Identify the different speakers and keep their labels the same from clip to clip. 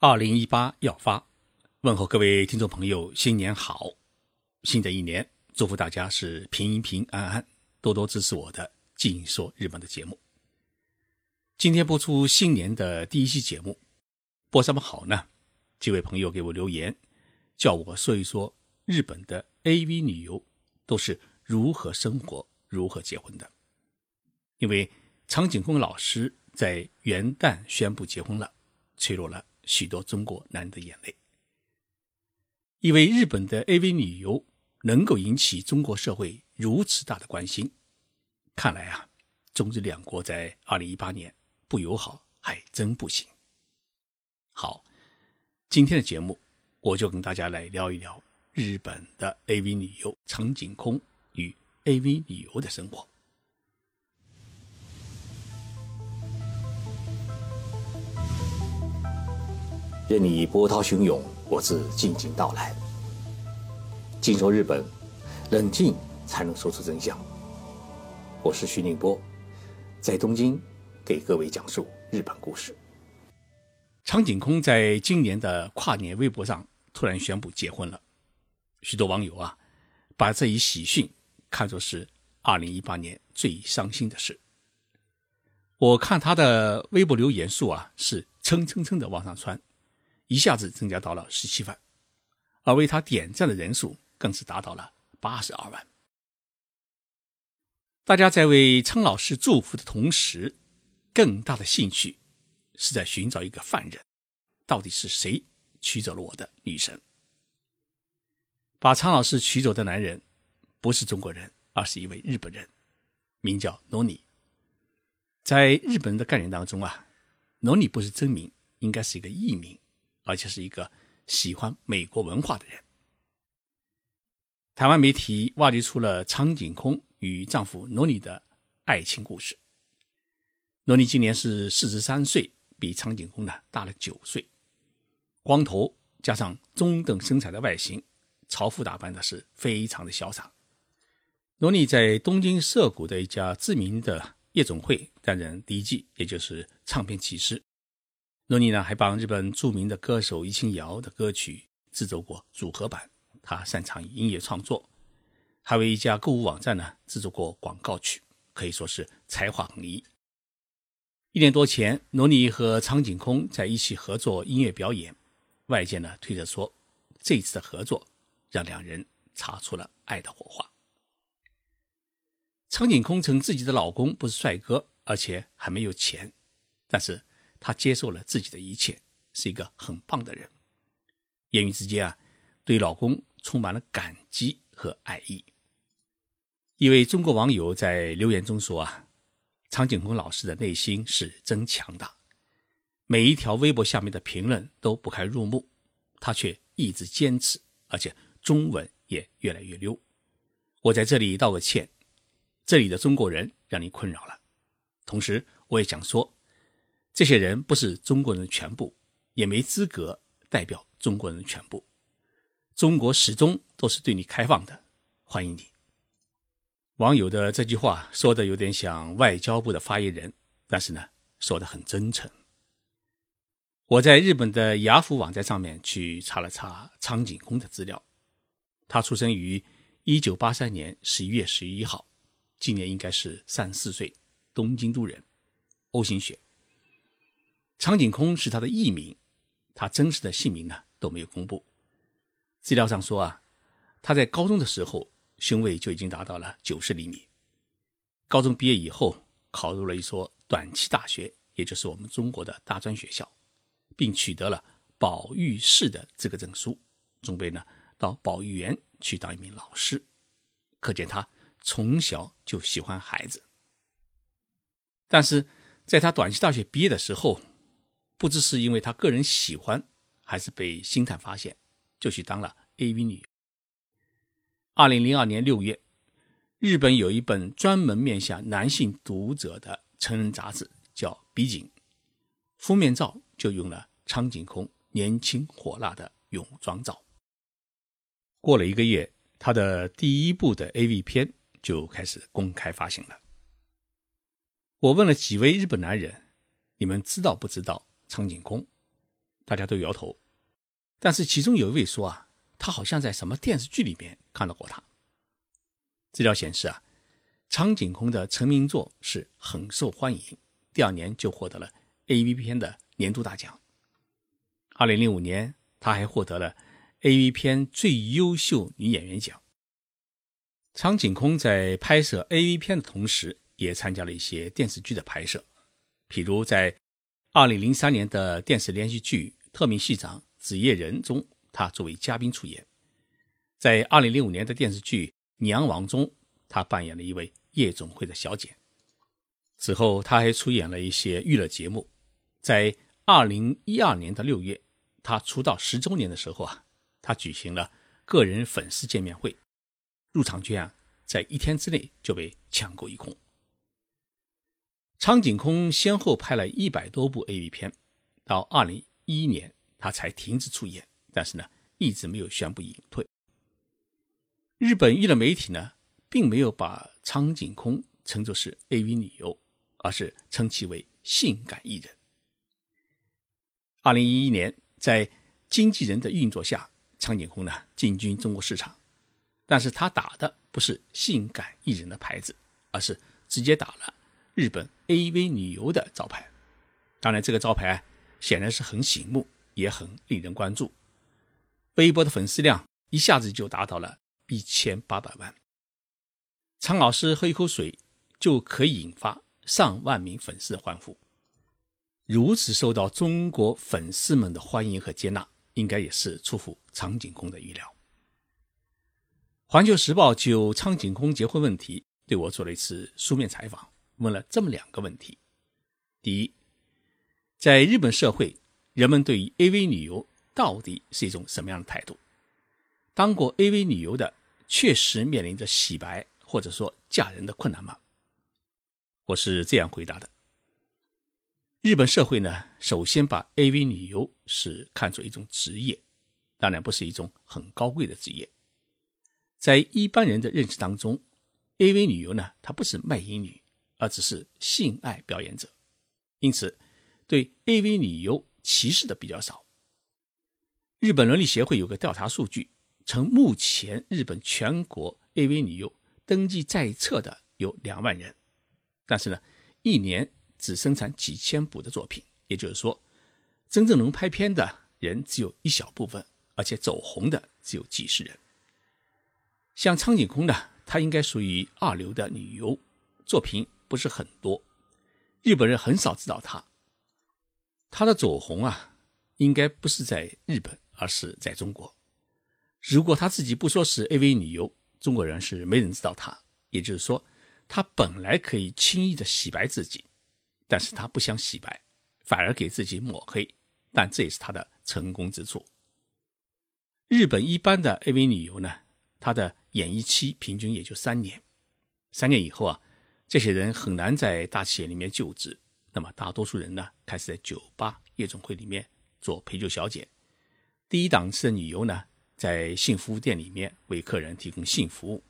Speaker 1: 二零一八要发，问候各位听众朋友，新年好！新的一年，祝福大家是平平安安，多多支持我的《静说日本》的节目。今天播出新年的第一期节目，播什么好呢？几位朋友给我留言，叫我说一说日本的 AV 女优都是如何生活、如何结婚的。因为苍井空老师在元旦宣布结婚了，吹落了。许多中国男人的眼泪。一位日本的 AV 女优能够引起中国社会如此大的关心，看来啊，中日两国在二零一八年不友好还真不行。好，今天的节目我就跟大家来聊一聊日本的 AV 女优长井空与 AV 女优的生活。
Speaker 2: 任你波涛汹涌，我自静静到来。静说日本，冷静才能说出真相。我是徐宁波，在东京给各位讲述日本故事。
Speaker 1: 长井空在今年的跨年微博上突然宣布结婚了，许多网友啊，把这一喜讯看作是2018年最伤心的事。我看他的微博留言数啊，是蹭蹭蹭的往上窜。一下子增加到了十七万，而为他点赞的人数更是达到了八十二万。大家在为苍老师祝福的同时，更大的兴趣是在寻找一个犯人，到底是谁取走了我的女神？把苍老师取走的男人不是中国人，而是一位日本人，名叫罗尼。在日本人的概念当中啊，罗尼不是真名，应该是一个艺名。而且是一个喜欢美国文化的人。台湾媒体挖掘出了苍井空与丈夫罗尼的爱情故事。罗尼今年是四十三岁，比苍井空呢大了九岁。光头加上中等身材的外形，潮服打扮的是非常的潇洒。罗尼在东京涩谷的一家知名的夜总会担任 DJ，也就是唱片骑师。罗尼呢，还帮日本著名的歌手伊清瑶的歌曲制作过组合版。他擅长音乐创作，还为一家购物网站呢制作过广告曲，可以说是才华横溢。一年多前，罗尼和苍井空在一起合作音乐表演，外界呢推测说，这次的合作让两人擦出了爱的火花。苍井空称自己的老公不是帅哥，而且还没有钱，但是。她接受了自己的一切，是一个很棒的人。言语之间啊，对老公充满了感激和爱意。一位中国网友在留言中说：“啊，苍井空老师的内心是真强大，每一条微博下面的评论都不堪入目，他却一直坚持，而且中文也越来越溜。我在这里道个歉，这里的中国人让你困扰了。同时，我也想说。”这些人不是中国人的全部，也没资格代表中国人的全部。中国始终都是对你开放的，欢迎你。网友的这句话说的有点像外交部的发言人，但是呢，说的很真诚。我在日本的雅虎网站上面去查了查苍井空的资料，他出生于一九八三年十一月十一号，今年应该是三四岁，东京都人，O 型血。苍井空是他的艺名，他真实的姓名呢都没有公布。资料上说啊，他在高中的时候胸围就已经达到了九十厘米。高中毕业以后，考入了一所短期大学，也就是我们中国的大专学校，并取得了保育士的资格证书，准备呢到保育园去当一名老师。可见他从小就喜欢孩子。但是在他短期大学毕业的时候，不知是因为他个人喜欢，还是被星探发现，就去当了 AV 女。二零零二年六月，日本有一本专门面向男性读者的成人杂志，叫《笔景》，封面照就用了苍井空年轻火辣的泳装照。过了一个月，他的第一部的 AV 片就开始公开发行了。我问了几位日本男人，你们知道不知道？苍井空，大家都摇头。但是其中有一位说啊，他好像在什么电视剧里面看到过他。资料显示啊，苍井空的成名作是很受欢迎，第二年就获得了 A.V. 片的年度大奖。二零零五年，他还获得了 A.V. 片最优秀女演员奖。苍井空在拍摄 A.V. 片的同时，也参加了一些电视剧的拍摄，譬如在二零零三年的电视连续剧《特命系长紫夜人》中，他作为嘉宾出演；在二零零五年的电视剧《娘王》中，他扮演了一位夜总会的小姐。此后，他还出演了一些娱乐节目。在二零一二年的六月，他出道十周年的时候啊，他举行了个人粉丝见面会。入场券啊，在一天之内就被抢购一空。苍井空先后拍了一百多部 A.V. 片，到二零一一年他才停止出演，但是呢，一直没有宣布隐退。日本娱乐媒体呢，并没有把苍井空称作是 A.V. 女优，而是称其为性感艺人。二零一一年，在经纪人的运作下，苍井空呢进军中国市场。但是他打的不是性感艺人的牌子，而是直接打了日本 AV 女优的招牌。当然，这个招牌显然是很醒目，也很令人关注。微博的粉丝量一下子就达到了一千八百万。苍老师喝一口水就可以引发上万名粉丝的欢呼。如此受到中国粉丝们的欢迎和接纳，应该也是出乎苍井空的预料。环球时报就苍井空结婚问题对我做了一次书面采访，问了这么两个问题：第一，在日本社会，人们对于 AV 女优到底是一种什么样的态度？当过 AV 女优的确实面临着洗白或者说嫁人的困难吗？我是这样回答的：日本社会呢，首先把 AV 女优是看作一种职业，当然不是一种很高贵的职业。在一般人的认识当中，AV 女优呢，她不是卖淫女，而只是性爱表演者，因此对 AV 女优歧视的比较少。日本伦理协会有个调查数据，称目前日本全国 AV 女优登记在册的有两万人，但是呢，一年只生产几千部的作品，也就是说，真正能拍片的人只有一小部分，而且走红的只有几十人。像苍井空呢，她应该属于二流的女优，作品不是很多，日本人很少知道她。她的走红啊，应该不是在日本，而是在中国。如果她自己不说是 AV 女优，中国人是没人知道她。也就是说，她本来可以轻易的洗白自己，但是她不想洗白，反而给自己抹黑，但这也是她的成功之处。日本一般的 AV 女优呢，她的。演艺期平均也就三年，三年以后啊，这些人很难在大企业里面就职。那么大多数人呢，开始在酒吧、夜总会里面做陪酒小姐。第一档次的女优呢，在性服务店里面为客人提供性服务。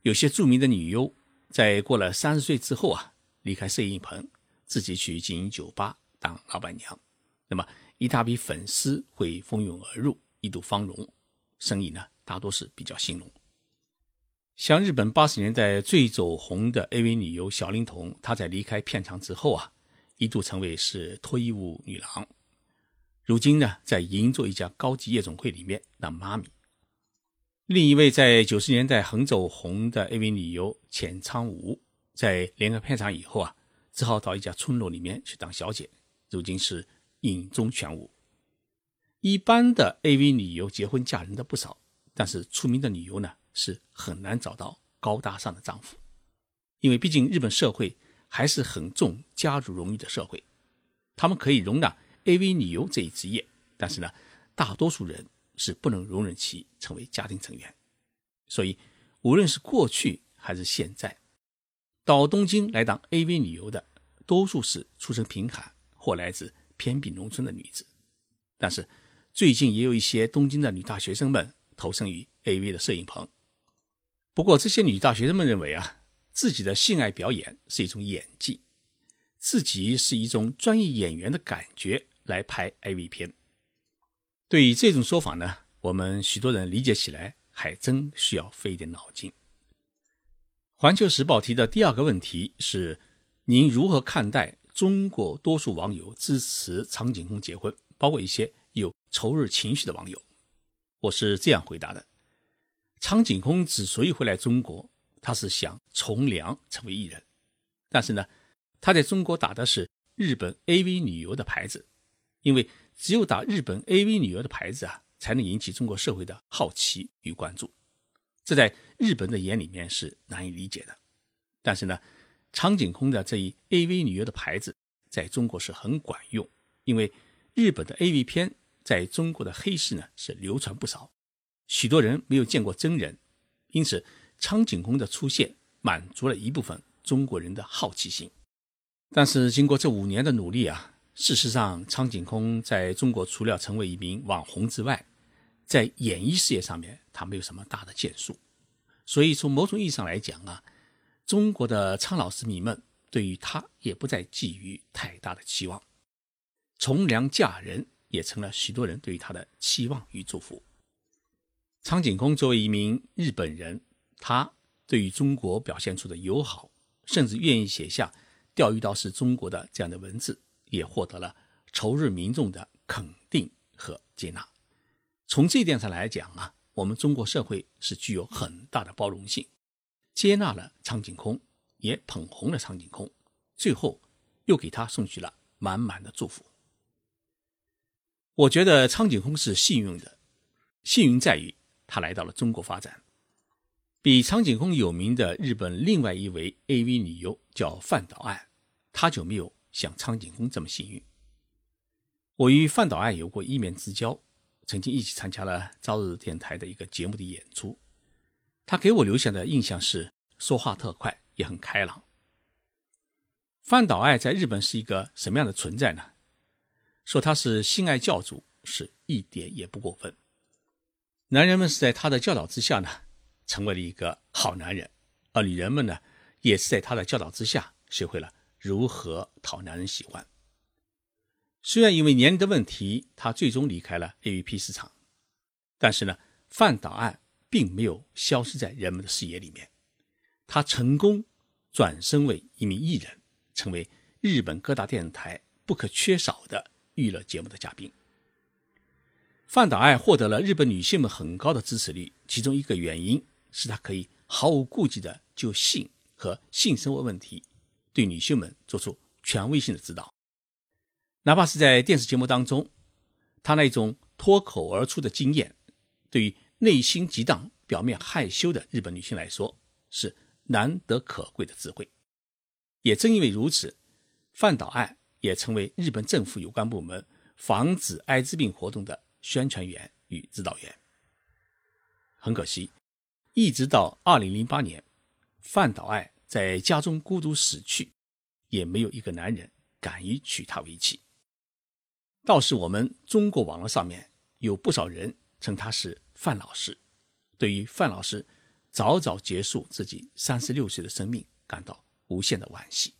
Speaker 1: 有些著名的女优在过了三十岁之后啊，离开摄影棚，自己去经营酒吧当老板娘。那么一大批粉丝会蜂拥而入，一睹芳容，生意呢大多是比较兴隆。像日本八十年代最走红的 AV 女优小林童，她在离开片场之后啊，一度成为是脱衣舞女郎。如今呢，在银座一家高级夜总会里面当妈咪。另一位在九十年代很走红的 AV 女优浅仓舞，在离开片场以后啊，只好到一家村落里面去当小姐。如今是影中全无。一般的 AV 女优结婚嫁人的不少，但是出名的女优呢？是很难找到高大上的丈夫，因为毕竟日本社会还是很重家族荣誉的社会，他们可以容纳 AV 女优这一职业，但是呢，大多数人是不能容忍其成为家庭成员。所以，无论是过去还是现在，到东京来当 AV 女优的，多数是出身贫寒或来自偏僻农村的女子。但是，最近也有一些东京的女大学生们投身于 AV 的摄影棚。不过，这些女大学生们认为啊，自己的性爱表演是一种演技，自己是一种专业演员的感觉来拍 AV 片，对于这种说法呢，我们许多人理解起来还真需要费一点脑筋。环球时报提的第二个问题是：您如何看待中国多数网友支持苍井空结婚，包括一些有仇日情绪的网友？我是这样回答的：苍井空之所以会来中国，他是想从良成为艺人，但是呢，他在中国打的是日本 AV 女优的牌子，因为只有打日本 AV 女优的牌子啊，才能引起中国社会的好奇与关注。这在日本的眼里面是难以理解的，但是呢，苍井空的这一 AV 女优的牌子在中国是很管用，因为日本的 AV 片在中国的黑市呢是流传不少，许多人没有见过真人，因此苍井空的出现满足了一部分中国人的好奇心。但是经过这五年的努力啊，事实上苍井空在中国除了成为一名网红之外，在演艺事业上面，他没有什么大的建树，所以从某种意义上来讲啊，中国的苍老师迷们对于他也不再寄予太大的期望。从良嫁人也成了许多人对于他的期望与祝福。苍井空作为一名日本人，他对于中国表现出的友好，甚至愿意写下“钓鱼岛是中国的”这样的文字，也获得了仇日民众的肯定和接纳。从这一点上来讲啊，我们中国社会是具有很大的包容性，接纳了苍井空，也捧红了苍井空，最后又给他送去了满满的祝福。我觉得苍井空是幸运的，幸运在于他来到了中国发展。比苍井空有名的日本另外一位 AV 女优叫范岛爱，她就没有像苍井空这么幸运。我与范岛爱有过一面之交。曾经一起参加了朝日电台的一个节目的演出，他给我留下的印象是说话特快，也很开朗。范岛爱在日本是一个什么样的存在呢？说他是性爱教主是一点也不过分。男人们是在他的教导之下呢，成为了一个好男人，而女人们呢，也是在他的教导之下学会了如何讨男人喜欢。虽然因为年龄的问题，他最终离开了 AVP 市场，但是呢，范岛爱并没有消失在人们的视野里面。他成功转身为一名艺人，成为日本各大电视台不可缺少的娱乐节目的嘉宾。范岛爱获得了日本女性们很高的支持率，其中一个原因是她可以毫无顾忌的就性和性生活问题对女性们做出权威性的指导。哪怕是在电视节目当中，他那种脱口而出的经验，对于内心激荡、表面害羞的日本女性来说，是难得可贵的智慧。也正因为如此，范岛爱也成为日本政府有关部门防止艾滋病活动的宣传员与指导员。很可惜，一直到二零零八年，范岛爱在家中孤独死去，也没有一个男人敢于娶她为妻。倒是我们中国网络上面有不少人称他是范老师，对于范老师早早结束自己三十六岁的生命感到无限的惋惜。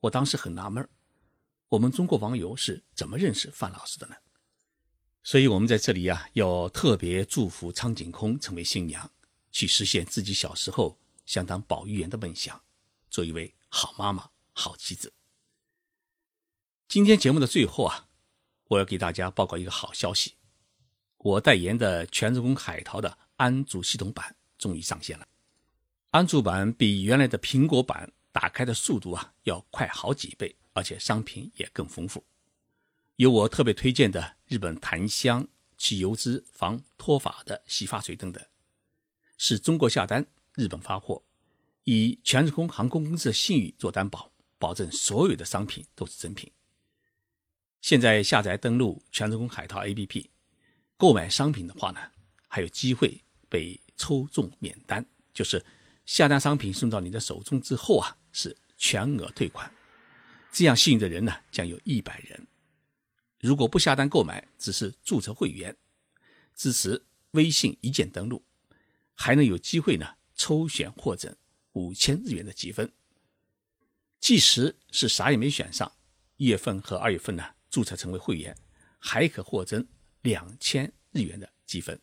Speaker 1: 我当时很纳闷我们中国网友是怎么认识范老师的呢？所以，我们在这里呀，要特别祝福苍井空成为新娘，去实现自己小时候想当保育员的梦想，做一位好妈妈、好妻子。今天节目的最后啊。我要给大家报告一个好消息，我代言的全日空海淘的安卓系统版终于上线了。安卓版比原来的苹果版打开的速度啊要快好几倍，而且商品也更丰富。有我特别推荐的日本檀香、去油脂防脱发的洗发水等等，是中国下单，日本发货，以全日空航空公司的信誉做担保，保证所有的商品都是真品。现在下载登录全日空海淘 APP，购买商品的话呢，还有机会被抽中免单，就是下单商品送到你的手中之后啊，是全额退款。这样幸运的人呢，将有一百人。如果不下单购买，只是注册会员，支持微信一键登录，还能有机会呢抽选获赠五千日元的积分。即使是啥也没选上，一月份和二月份呢。注册成为会员，还可获赠两千日元的积分。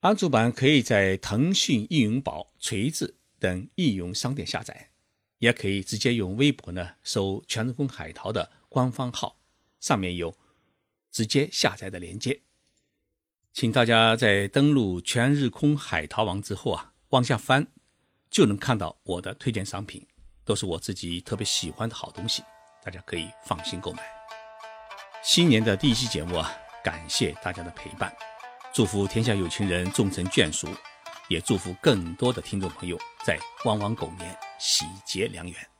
Speaker 1: 安卓版可以在腾讯易云宝、锤子等应用商店下载，也可以直接用微博呢搜“全日空海淘”的官方号，上面有直接下载的链接。请大家在登录全日空海淘网之后啊，往下翻，就能看到我的推荐商品，都是我自己特别喜欢的好东西，大家可以放心购买。新年的第一期节目啊，感谢大家的陪伴，祝福天下有情人终成眷属，也祝福更多的听众朋友在汪汪狗年喜结良缘。